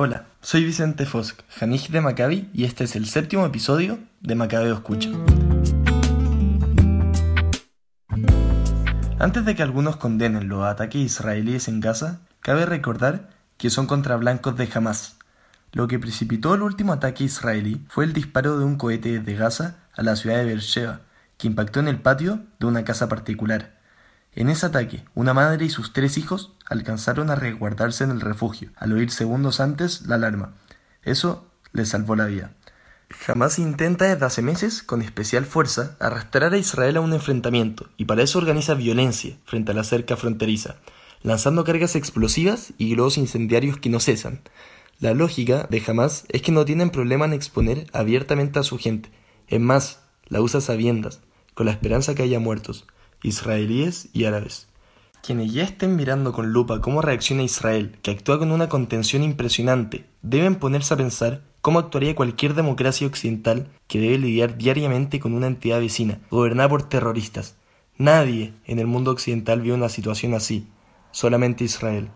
Hola, soy Vicente Fosk, Janij de Maccabi, y este es el séptimo episodio de Macabeo Escucha. Antes de que algunos condenen los ataques israelíes en Gaza, cabe recordar que son contra blancos de Hamas. Lo que precipitó el último ataque israelí fue el disparo de un cohete desde Gaza a la ciudad de Beersheba, que impactó en el patio de una casa particular. En ese ataque, una madre y sus tres hijos alcanzaron a resguardarse en el refugio, al oír segundos antes la alarma. Eso les salvó la vida. Jamás intenta desde hace meses, con especial fuerza, arrastrar a Israel a un enfrentamiento, y para eso organiza violencia frente a la cerca fronteriza, lanzando cargas explosivas y globos incendiarios que no cesan. La lógica de Hamas es que no tienen problema en exponer abiertamente a su gente, es más, la usa sabiendas, con la esperanza que haya muertos, israelíes y árabes. Quienes ya estén mirando con lupa cómo reacciona Israel, que actúa con una contención impresionante, deben ponerse a pensar cómo actuaría cualquier democracia occidental que debe lidiar diariamente con una entidad vecina, gobernada por terroristas. Nadie en el mundo occidental vio una situación así, solamente Israel.